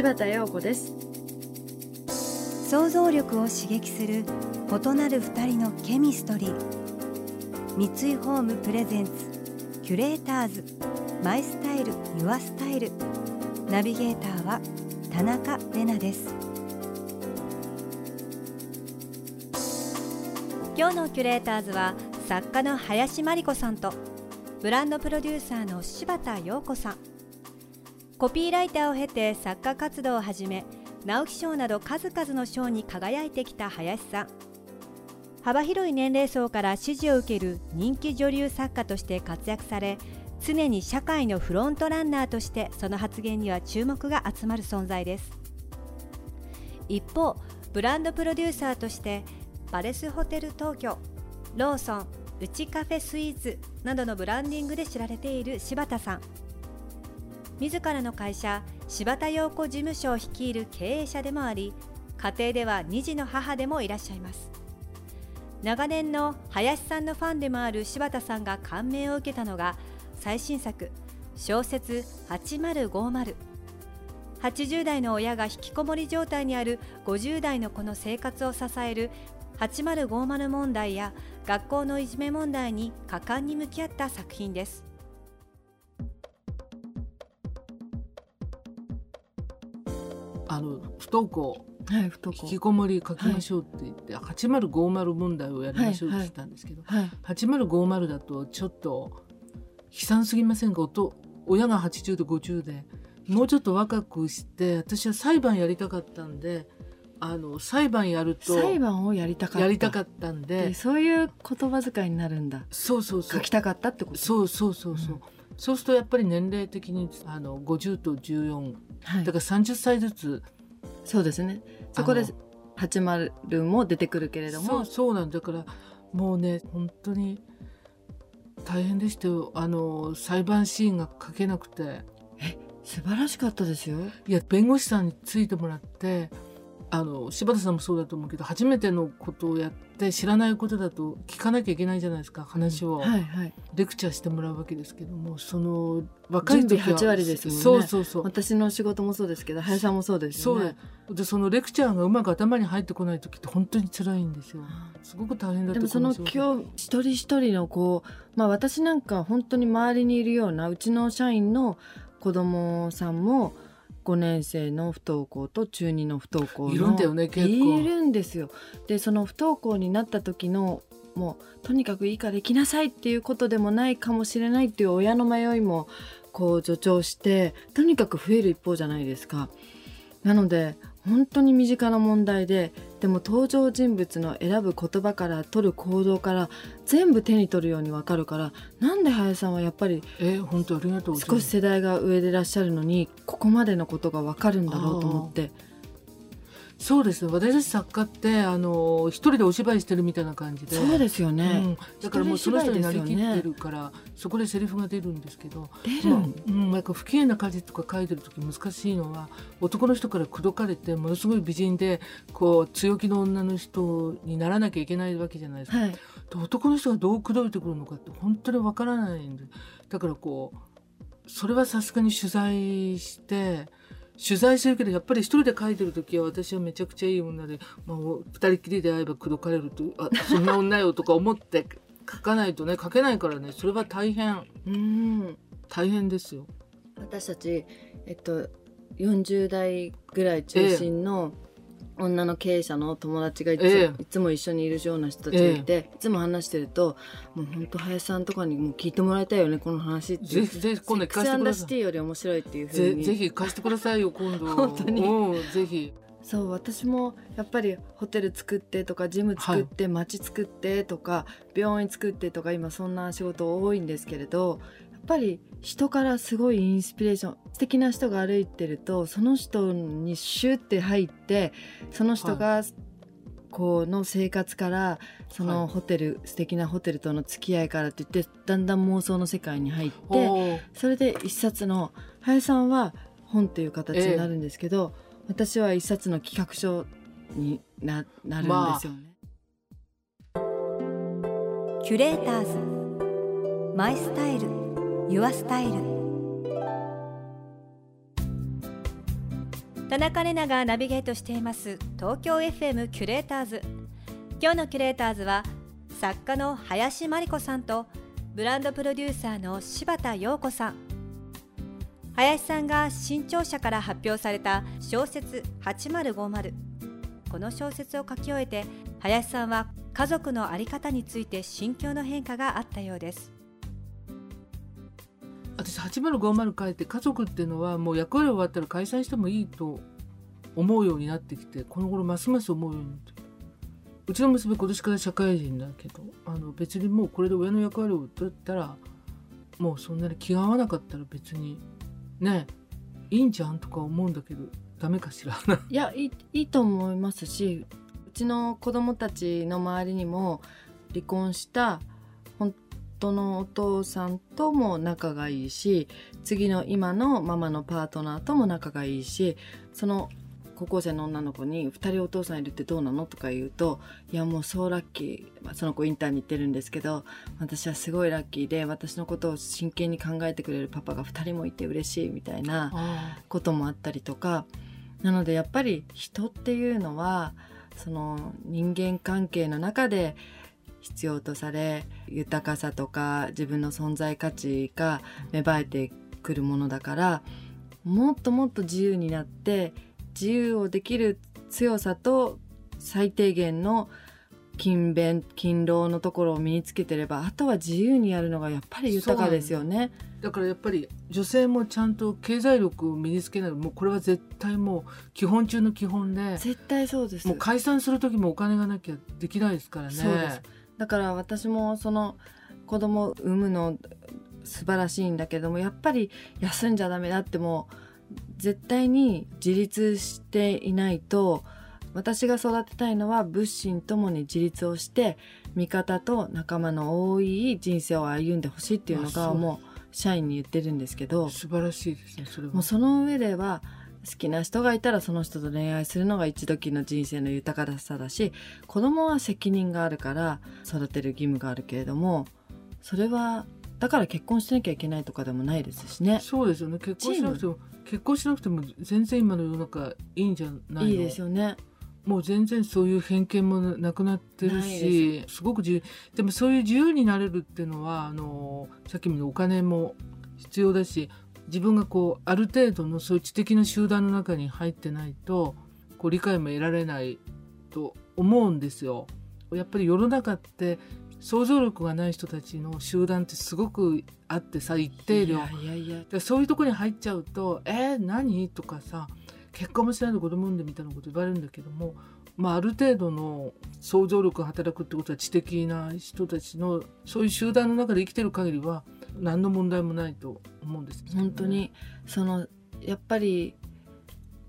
柴田陽子です。想像力を刺激する異なる二人のケミストリー。三井ホームプレゼンツキュレーターズマイスタイルユアスタイル。ナビゲーターは田中れなです。今日のキュレーターズは作家の林真理子さんとブランドプロデューサーの柴田陽子さん。コピーライターを経て作家活動を始め直木賞など数々の賞に輝いてきた林さん。幅広い年齢層から支持を受ける人気女流作家として活躍され常に社会のフロントランナーとしてその発言には注目が集まる存在です。一方ブランドプロデューサーとしてバレスホテル東京ローソンうちカフェスイーツなどのブランディングで知られている柴田さん。自らの会社柴田陽子事務所を率いる経営者でもあり家庭では2児の母でもいらっしゃいます。長年の林さんのファンでもある柴田さんが感銘を受けたのが最新作小説8050 80代の親が引きこもり状態にある50代の子の生活を支える8050問題や学校のいじめ問題に果敢に向き合った作品です。不登校。はい不登引きこもり書きましょうって言って、8050問題をやりましょうって言ったんですけど、はい8050だとちょっと悲惨すぎませんか？おと親が80で50でもうちょっと若くして私は裁判やりたかったんであの裁判やると裁判をやりたかった。やりたかったんででそういう言葉遣いになるんだ。そうそうそう。書きたかったってこと？そうそうそうそう、うん。そうするとやっぱり年齢的にあの50と14はい。だから30歳ずつそうですね。そこであの。80も出てくるけれども。そうそうなんだ。からもうね本当に大変でしたよ。あの裁判シーンが書けなくて。素晴らしかったですよ。いや弁護士さんについてもらってあの柴田さんもそうだと思うけど初めてのことをやって知らないことだと聞かなきゃいけないじゃないですか話を、はいはい。レクチャーしてもらうわけですけどもその若い時は準備8割ですもんね。そうそうそう。私の仕事もそうですけど林さんもそうですそう。よねでそのレクチャーがうまく頭に入ってこない時って本当に辛いんですよ。すごく大変だったでもその今日一人一人のこうまあ私なんか本当に周りにいるようなうちの社員の子供さんも5年生の不登校と中2の不登校のいるんだよね結構いるんですよでその不登校になった時のもうとにかくいいから行きなさいっていうことでもないかもしれないっていう親の迷いもこう助長してとにかく増える一方じゃないですか。なので本当に身近な問題ででも登場人物の選ぶ言葉から取る行動から全部手に取るように分かるからなんで林さんはやっぱりえー本当ありがとう少し世代が上でいらっしゃるのにここまでのことが分かるんだろうと思ってそうです。ね私たち作家ってあの一人でお芝居してるみたいな感じで。そうですよね、うん、だからもうその人になりきってるから、そこでセリフが出るんですけど、出る。まあうん、なんか不機嫌な家事とか書いてる時難しいのは男の人から口説かれてものすごい美人でこう強気の女の人にならなきゃいけないわけじゃないですか。はい。で男の人がどう口説いてくるのかって本当にわからないんでだからこうそれはさすがに取材して取材してるけどやっぱり一人で書いてる時は私はめちゃくちゃいい女で、まあ、二人きりで会えば口説かれるとあそんな女よとか思って書かないとね書けないからねそれは大変。うん。大変ですよ。私たち、えっと、40代ぐらい中心の女の経営者の友達がいつ,、ええいつも一緒にいるような人たちがいて、いつも話してるともう本当林さんとかにもう聞いてもらいたいよねこの話ってぜひぜひ今度聞かせてください。シティより面白いっていうふうにぜぜひ貸してくださいよ 今度。本当にうんぜひ。そう私もやっぱりホテル作ってとかジム作って街作ってとか病院作ってとか今そんな仕事多いんですけれどぱり人からすごいインスピレーション素敵な人が歩いてるとその人にシュッて入ってその人がこうの生活からそのホテル、素敵なホテルとの付き合いからって言ってだんだん妄想の世界に入ってそれで一冊の林さんは本っていう形になるんですけど、私は一冊の企画書にななるんですよね。キュレーターズ。マイスタイルユアスタイル田中れながナビゲートしています東京 FM キュレーターズ。今日のキュレーターズは作家の林真理子さんとブランドプロデューサーの柴田陽子さん。林さんが新潮社から発表された小説8050この小説を書き終えて林さんは家族の在り方について心境の変化があったようです。私8050書いて家族っていうのはもう役割終わったら解散してもいいと思うようになってきてこの頃ますます思うようになってうちの娘今年から社会人だけどあの別にもうこれで親の役割を取ったらもうそんなに気が合わなかったら別にねいいんじゃんとか思うんだけどダメかしら。いやいいいいと思いますしうちの子供たちの周りにも離婚した本当のお父さんとも仲がいいし次の今のママのパートナーとも仲がいいしその高校生の女の子に2人お父さんいるってどうなのとか言うといやもうそうラッキー、まあその子インターに行ってるんですけど私はすごいラッキーで私のことを真剣に考えてくれるパパが2人もいて嬉しいみたいなあ。こともあったりとかなのでやっぱり人っていうのはその人間関係の中で必要とされ豊かさとか自分の存在価値が芽生えてくるものだからもっともっと自由になって自由をできる強さと最低限の勤勉勤労のところを身につけてればあとは自由にやるのがやっぱり豊かですよね。だからやっぱり女性もちゃんと経済力を身につけないもうこれは絶対もう基本中の基本で絶対そうですもう解散する時もお金がなきゃできないですからね。そうですだから私もその子供を産むの素晴らしいんだけどもやっぱり休んじゃダメだってもう絶対に自立していないと私が育てたいのは物心ともに自立をして味方と仲間の多い人生を歩んでほしいっていうのがもう社員に言ってるんですけど素晴らしいですねそれは。もうその上では好きな人がいたらその人と恋愛するのが一時の人生の豊かさだし子供は責任があるから育てる義務があるけれどもそれはだから結婚しなきゃいけないとかでもないですしね。そうですよね。結婚しなくても結婚しなくても全然今の世の中いいんじゃないの？いいですよね。もう全然そういう偏見もなくなってるしす。ごく自由。でもそういう自由になれるっていうのはあのさっきもお金も必要だし自分がこうある程度のそういう知的な集団の中に入ってないとこう理解も得られないと思うんですよ。やっぱり世の中って想像力がない人たちの集団ってすごくあってさ一定量いやいやいやでそういうところに入っちゃうと「えー、何?」とかさ結婚もしないで子供産んでみたいなこと言われるんだけども、まあ、ある程度の想像力が働くってことは知的な人たちのそういう集団の中で生きてる限りは何の問題もないと思うんですけどね、本当に。そのやっぱり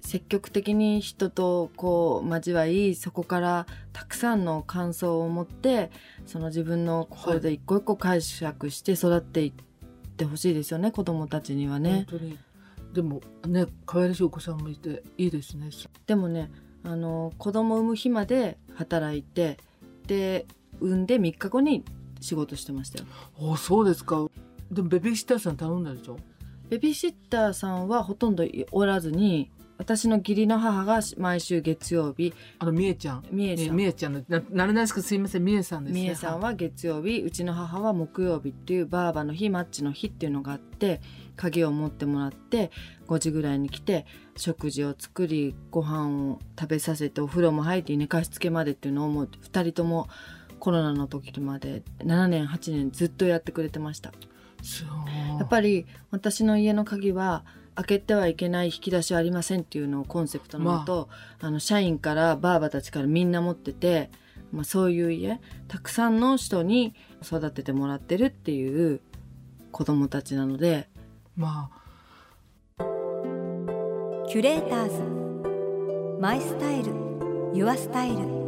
積極的に人とこう交わりそこからたくさんの感想を持ってその自分の心で一個一個解釈して育っていってほしいですよね子供たちにはね。本当に。でもね可愛らしいお子さんもいていいですね。でもねあの子供産む日まで働いてで産んで3日後に仕事してましたよ。おそうですかでもベビーシッターさん頼んだでしょ？ベビーシッターさんはほとんどおらずに私の義理の母が毎週月曜日あのみえちゃん。みえさん。みえちゃんのななれないですいません。みえさんですね。みえさんは月曜日うちの母は木曜日っていうバーバの日マッチの日っていうのがあって鍵を持ってもらって5時ぐらいに来て食事を作りご飯を食べさせてお風呂も入って寝かしつけまでっていうのをもう2人ともコロナの時まで7年8年ずっとやってくれてましたやっぱり私の家の鍵は開けてはいけない引き出しはありませんっていうのをコンセプトのもと、あ。の社員からバーバたちからみんな持ってて、まあ、そういう家たくさんの人に育ててもらってるっていう子供たちなので。まあ。キュレーターズ。マイスタイル。ユアスタイル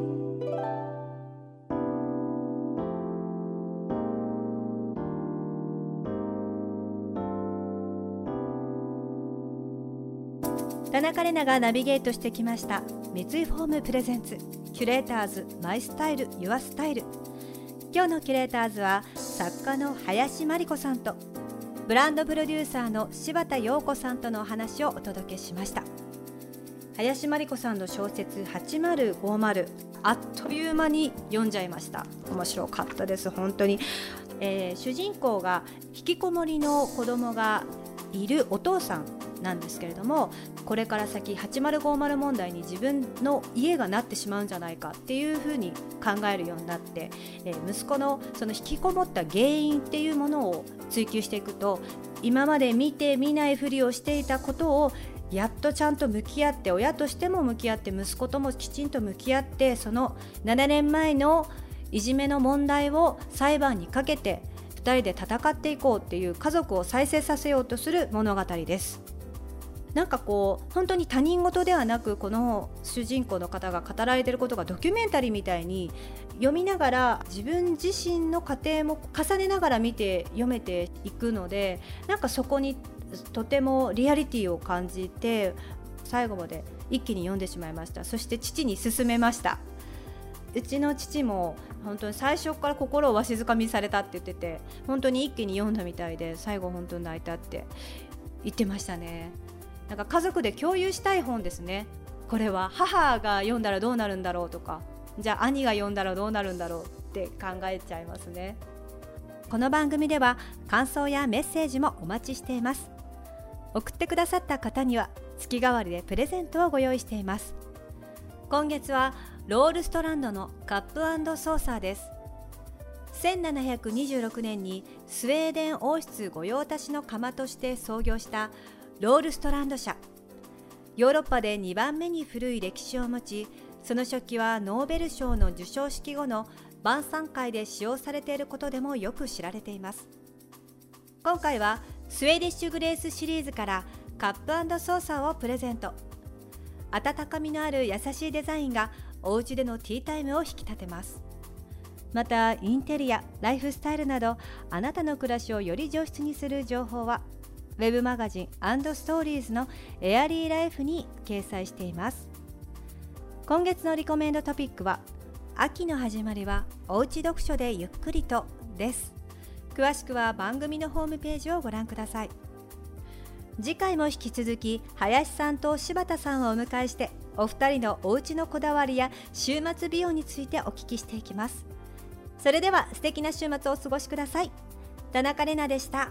田中れながナビゲートしてきました。三井フォームプレゼンツ。キュレーターズマイスタイルユアスタイル。今日のキュレーターズは作家の林真理子さんとブランドプロデューサーの柴田陽子さんとのお話をお届けしました。林真理子さんの小説8050あっという間に読んじゃいました。面白かったです本当に、えー、主人公が引きこもりの子供がいるお父さん。なんですけれどもこれから先8050問題に自分の家がなってしまうんじゃないかっていうふうに考えるようになって、えー、息子のその引きこもった原因っていうものを追求していくと今まで見て見ないふりをしていたことをやっとちゃんと向き合って親としても向き合って息子ともきちんと向き合ってその7年前のいじめの問題を裁判にかけて2人で戦っていこうっていう家族を再生させようとする物語です。なんかこう本当に他人事ではなくこの主人公の方が語られていることがドキュメンタリーみたいに読みながら自分自身の過程も重ねながら見て読めていくのでなんかそこにとてもリアリティを感じて最後まで一気に読んでしまいました。そして父に勧めました。うちの父も本当に最初から心をわしづかみされたって言ってて本当に一気に読んだみたいで最後本当に泣いたって言ってましたね。なんか家族で共有したい本ですね。これは母が読んだらどうなるんだろうとかじゃあ兄が読んだらどうなるんだろうって考えちゃいますね。この番組では感想やメッセージもお待ちしています。送ってくださった方には月替わりでプレゼントをご用意しています。今月はロールストランドのカップソーサーです。1726年にスウェーデン王室御用達の窯として創業したロールストランド社。ヨーロッパで2番目に古い歴史を持ちその初期はノーベル賞の授賞式後の晩餐会で使用されていることでもよく知られています。今回はスウェーディッシュグレースシリーズからカップソーサーをプレゼント。温かみのある優しいデザインがお家でのティータイムを引き立てます。またインテリアライフスタイルなどあなたの暮らしをより上質にする情報はウェブマガジンストーリーズのエアリーライフに掲載しています。今月のリコメンドトピックは秋の始まりはおうち読書でゆっくりとです。詳しくは番組のホームページをご覧ください。次回も引き続き林さんと柴田さんをお迎えしてお二人のお家のこだわりや週末美容についてお聞きしていきます。それでは素敵な週末をお過ごしください。田中れなでした。